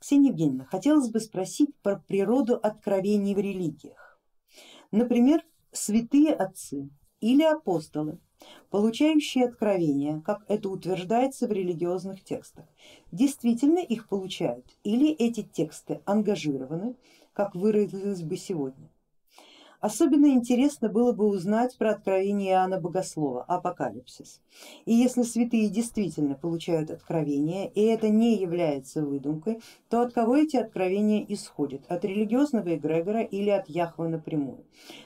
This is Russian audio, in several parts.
Ксения Евгеньевна, хотелось бы спросить про природу откровений в религиях. Например, святые отцы или апостолы, получающие откровения, как это утверждается в религиозных текстах, действительно их получают или эти тексты ангажированы, как выразилось бы сегодня. Особенно интересно было бы узнать про откровение Иоанна Богослова, апокалипсис. И если святые действительно получают откровения, и это не является выдумкой, то от кого эти откровения исходят? От религиозного эгрегора или от Яхвы напрямую?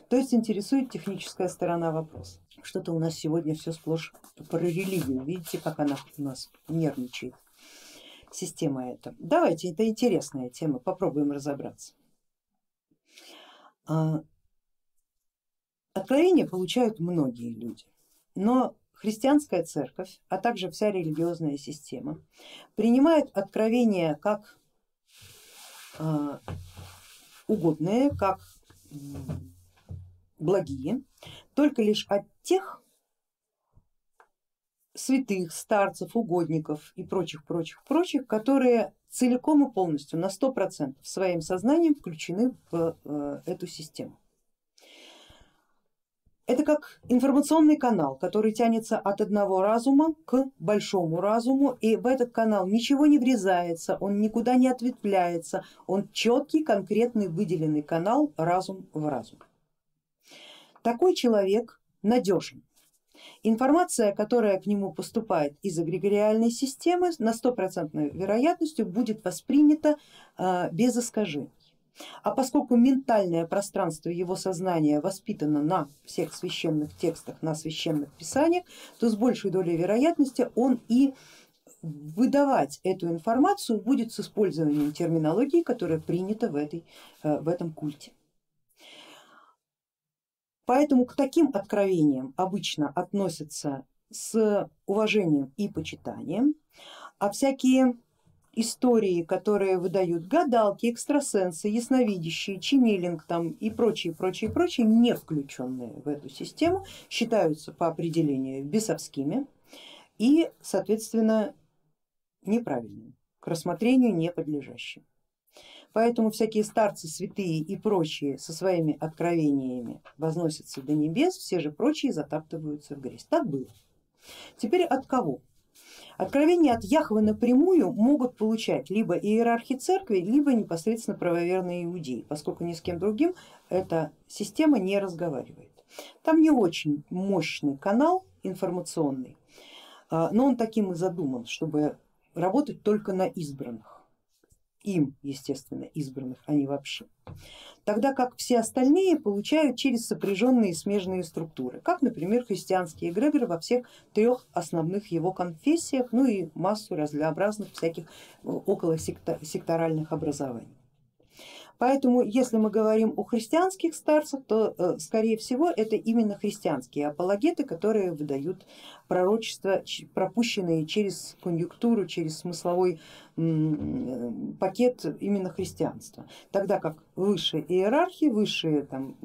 То есть интересует техническая сторона вопроса. Что-то у нас сегодня все сплошь про религию, видите, как она у нас нервничает, система эта. Давайте, это интересная тема, попробуем разобраться. А, Откровения получают многие люди, но христианская церковь, а также вся религиозная система принимает откровения как э, угодные, как благие, только лишь от тех святых, старцев, угодников и прочих, прочих, прочих, которые целиком и полностью на сто процентов своим сознанием включены в э, эту систему. Это как информационный канал, который тянется от одного разума к большому разуму, и в этот канал ничего не врезается, он никуда не ответвляется, он четкий, конкретный, выделенный канал разум в разум. Такой человек надежен. Информация, которая к нему поступает из эгрегориальной системы, на стопроцентной вероятностью будет воспринята а, без искажений. А поскольку ментальное пространство его сознания воспитано на всех священных текстах, на священных писаниях, то с большей долей вероятности он и выдавать эту информацию будет с использованием терминологии, которая принята в, этой, э, в этом культе. Поэтому к таким откровениям обычно относятся с уважением и почитанием, а всякие истории, которые выдают гадалки, экстрасенсы, ясновидящие, ченнелинг там и прочие, прочие, прочие, не включенные в эту систему, считаются по определению бесовскими и соответственно неправильными, к рассмотрению не подлежащими. Поэтому всякие старцы, святые и прочие со своими откровениями возносятся до небес, все же прочие затаптываются в грязь. Так было. Теперь от кого? Откровения от Яхвы напрямую могут получать либо иерархи церкви, либо непосредственно правоверные иудеи, поскольку ни с кем другим эта система не разговаривает. Там не очень мощный канал информационный, а, но он таким и задуман, чтобы работать только на избранных им, естественно, избранных, а не вообще. Тогда как все остальные получают через сопряженные смежные структуры, как, например, христианские эгрегоры во всех трех основных его конфессиях, ну и массу разнообразных всяких э, около секторальных образований. Поэтому если мы говорим о христианских старцах, то э, скорее всего это именно христианские апологеты, которые выдают пророчества, пропущенные через конъюнктуру, через смысловой пакет именно христианства. Тогда как высшие иерархии, высшие там,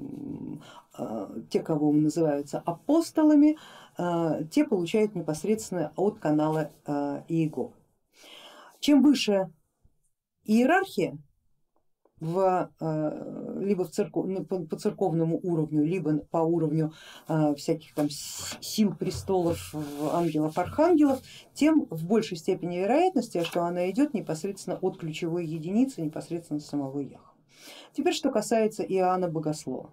э, те, кого называются апостолами, э, те получают непосредственно от канала Иеговы. Чем выше иерархия, в, э, либо в церков, ну, по церковному уровню, либо по уровню э, всяких там сил престолов, ангелов, архангелов, тем в большей степени вероятности, что она идет непосредственно от ключевой единицы, непосредственно самого Яха. Теперь что касается Иоанна Богослова.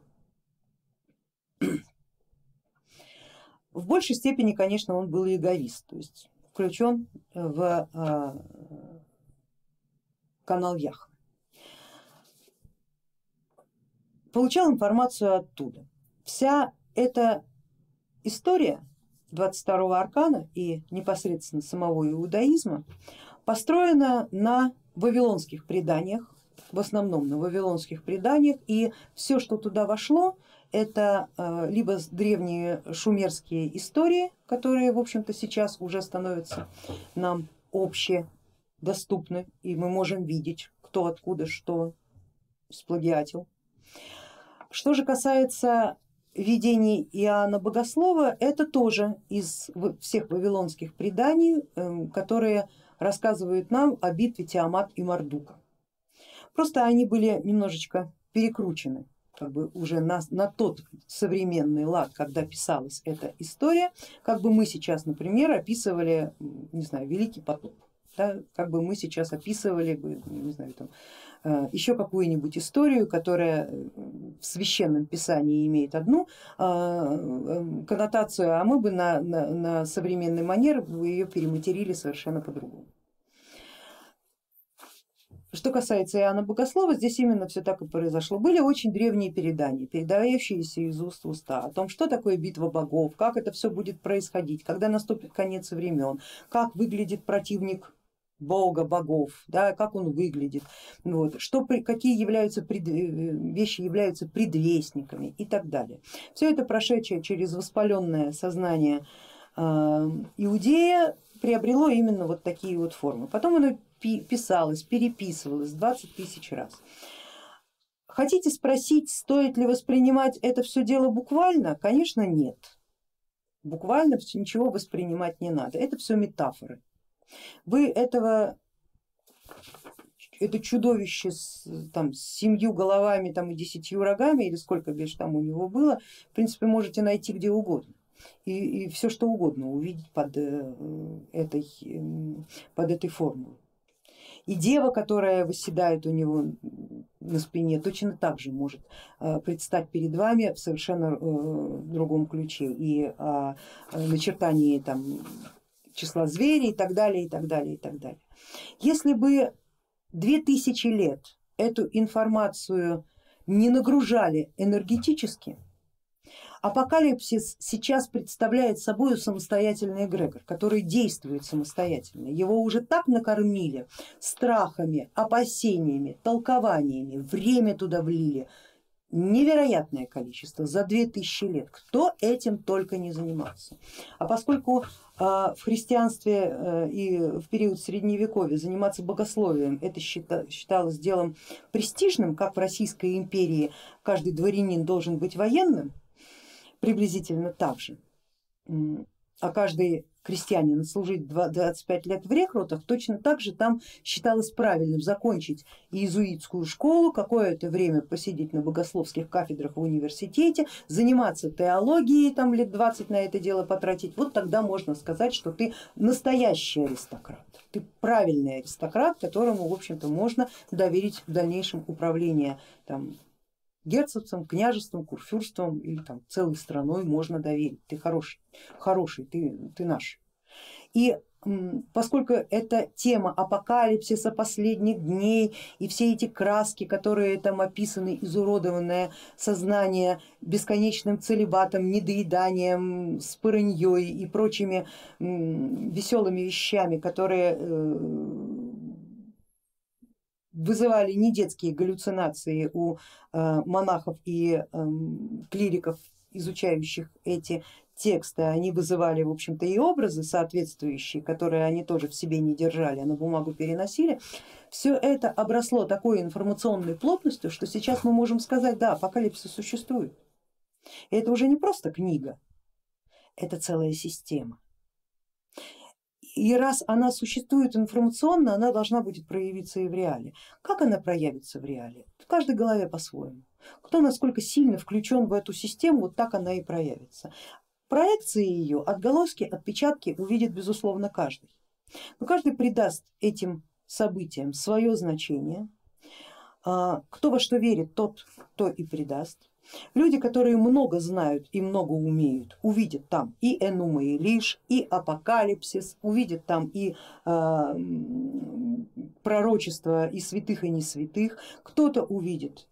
В большей степени, конечно, он был эгоист, то есть включен в э, канал Яха. Получал информацию оттуда. Вся эта история 22 аркана и непосредственно самого иудаизма построена на вавилонских преданиях, в основном на вавилонских преданиях, и все, что туда вошло, это э, либо древние шумерские истории, которые в общем-то сейчас уже становятся нам общедоступны, и мы можем видеть, кто откуда что сплагиатил, что же касается видений Иоанна Богослова, это тоже из всех вавилонских преданий, эм, которые рассказывают нам о битве Тиамат и Мардука. просто они были немножечко перекручены как бы уже на, на тот современный лад, когда писалась эта история, как бы мы сейчас, например, описывали, не знаю, Великий потоп, да, как бы мы сейчас описывали бы, не знаю, там, еще какую-нибудь историю, которая в священном писании имеет одну э, коннотацию, а мы бы на, на, на современный манер ее перематерили совершенно по-другому. Что касается Иоанна Богослова, здесь именно все так и произошло. Были очень древние передания, передающиеся из уст в уста о том, что такое битва богов, как это все будет происходить, когда наступит конец времен, как выглядит противник бога, богов, да, как он выглядит, вот, что, какие являются пред, э, вещи являются предвестниками и так далее. Все это прошедшее через воспаленное сознание э, иудея приобрело именно вот такие вот формы. Потом оно писалось, переписывалось 20 тысяч раз. Хотите спросить, стоит ли воспринимать это все дело буквально? Конечно нет. Буквально ничего воспринимать не надо, это все метафоры. Вы этого это чудовище с, там, с семью головами там, и десятью рогами или сколько бишь там у него было, в принципе можете найти где угодно и, и все что угодно увидеть под э, этой, эм, под этой формулой. И дева, которая восседает у него на спине, точно так же может э, предстать перед вами в совершенно э, другом ключе и о начертании там, числа зверей и так далее, и так далее, и так далее. Если бы две тысячи лет эту информацию не нагружали энергетически, Апокалипсис сейчас представляет собой самостоятельный эгрегор, который действует самостоятельно. Его уже так накормили страхами, опасениями, толкованиями, время туда влили, невероятное количество за две тысячи лет, кто этим только не занимался. А поскольку а, в христианстве э, и в период средневековья заниматься богословием это считалось делом престижным, как в Российской империи каждый дворянин должен быть военным, приблизительно так же, а каждый крестьянин служить 25 лет в рекрутах, точно так же там считалось правильным закончить иезуитскую школу, какое-то время посидеть на богословских кафедрах в университете, заниматься теологией, там лет 20 на это дело потратить, вот тогда можно сказать, что ты настоящий аристократ, ты правильный аристократ, которому в общем-то можно доверить в дальнейшем управление там, герцогством, княжеством, курфюрством или там целой страной можно доверить. Ты хороший, хороший, ты, ты наш. И поскольку это тема апокалипсиса последних дней и все эти краски, которые там описаны, изуродованное сознание бесконечным целебатом, недоеданием, спорыньей и прочими веселыми вещами, которые э, вызывали не детские галлюцинации у э, монахов и эм, клириков, изучающих эти тексты, они вызывали в общем-то и образы соответствующие, которые они тоже в себе не держали, а на бумагу переносили. Все это обросло такой информационной плотностью, что сейчас мы можем сказать, да, апокалипсис существует. И это уже не просто книга, это целая система. И раз она существует информационно, она должна будет проявиться и в реале. Как она проявится в реале? В каждой голове по-своему. Кто насколько сильно включен в эту систему, вот так она и проявится. Проекции ее, отголоски, отпечатки увидит безусловно каждый. Но каждый придаст этим событиям свое значение. А, кто во что верит, тот то и придаст. Люди, которые много знают и много умеют, увидят там и Энума и Лиш, и Апокалипсис, увидят там и э, пророчество и святых и не святых, кто-то увидит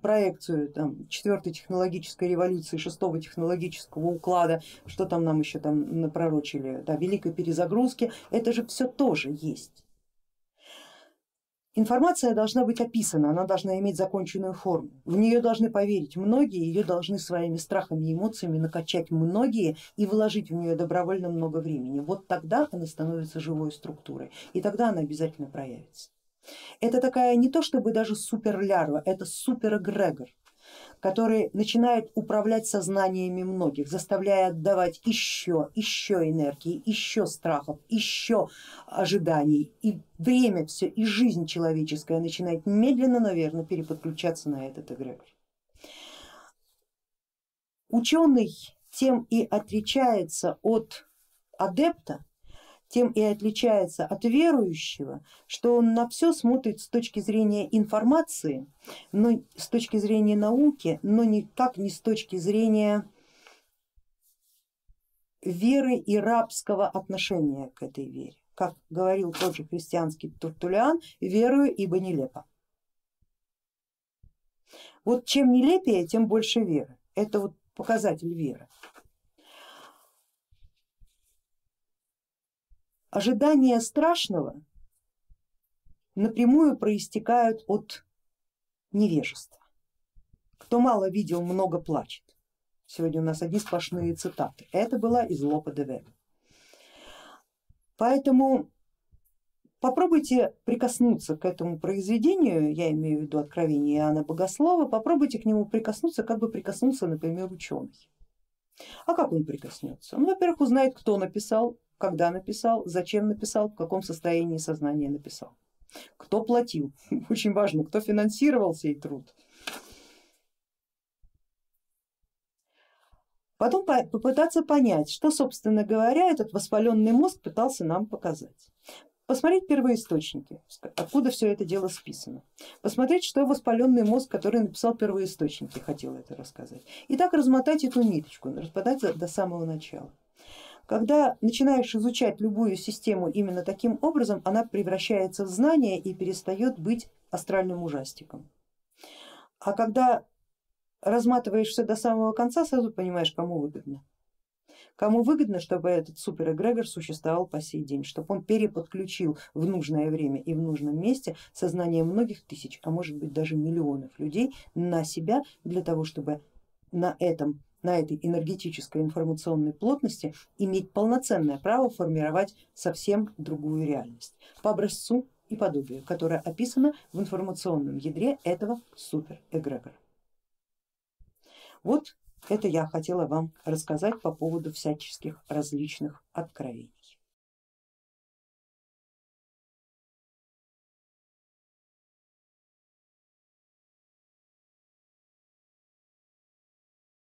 проекцию там, четвертой технологической революции, шестого технологического уклада, что там нам еще там напророчили, да, великой перезагрузки, это же все тоже есть. Информация должна быть описана, она должна иметь законченную форму. В нее должны поверить многие, ее должны своими страхами и эмоциями накачать многие и вложить в нее добровольно много времени. Вот тогда она становится живой структурой и тогда она обязательно проявится. Это такая не то чтобы даже суперлярва, это суперэгрегор, который начинает управлять сознаниями многих, заставляя отдавать еще, еще энергии, еще страхов, еще ожиданий. И время все, и жизнь человеческая начинает медленно, наверное, переподключаться на этот эгрегор. Ученый тем и отличается от адепта, тем и отличается от верующего, что он на все смотрит с точки зрения информации, но с точки зрения науки, но никак не с точки зрения веры и рабского отношения к этой вере. Как говорил тот же христианский Туртулиан, верую, ибо нелепо. Вот чем нелепее, тем больше веры. Это вот показатель веры. Ожидания страшного напрямую проистекают от невежества. Кто мало видел, много плачет. Сегодня у нас одни сплошные цитаты. Это была из Лопа де Вега. Поэтому попробуйте прикоснуться к этому произведению, я имею в виду откровение Иоанна Богослова, попробуйте к нему прикоснуться, как бы прикоснулся, например, ученый. А как он прикоснется? Он, во-первых, узнает, кто написал, когда написал, зачем написал, в каком состоянии сознания написал, кто платил, очень важно, кто финансировал сей труд. Потом попытаться понять, что, собственно говоря, этот воспаленный мозг пытался нам показать. Посмотреть первоисточники, откуда все это дело списано. Посмотреть, что воспаленный мозг, который написал первоисточники, хотел это рассказать. И так размотать эту ниточку, распадать до самого начала. Когда начинаешь изучать любую систему именно таким образом, она превращается в знание и перестает быть астральным ужастиком. А когда разматываешь все до самого конца, сразу понимаешь, кому выгодно. Кому выгодно, чтобы этот суперэгрегор существовал по сей день, чтобы он переподключил в нужное время и в нужном месте сознание многих тысяч, а может быть даже миллионов людей на себя для того, чтобы на этом на этой энергетической информационной плотности иметь полноценное право формировать совсем другую реальность по образцу и подобию, которое описано в информационном ядре этого суперэгрегора. Вот это я хотела вам рассказать по поводу всяческих различных откровений.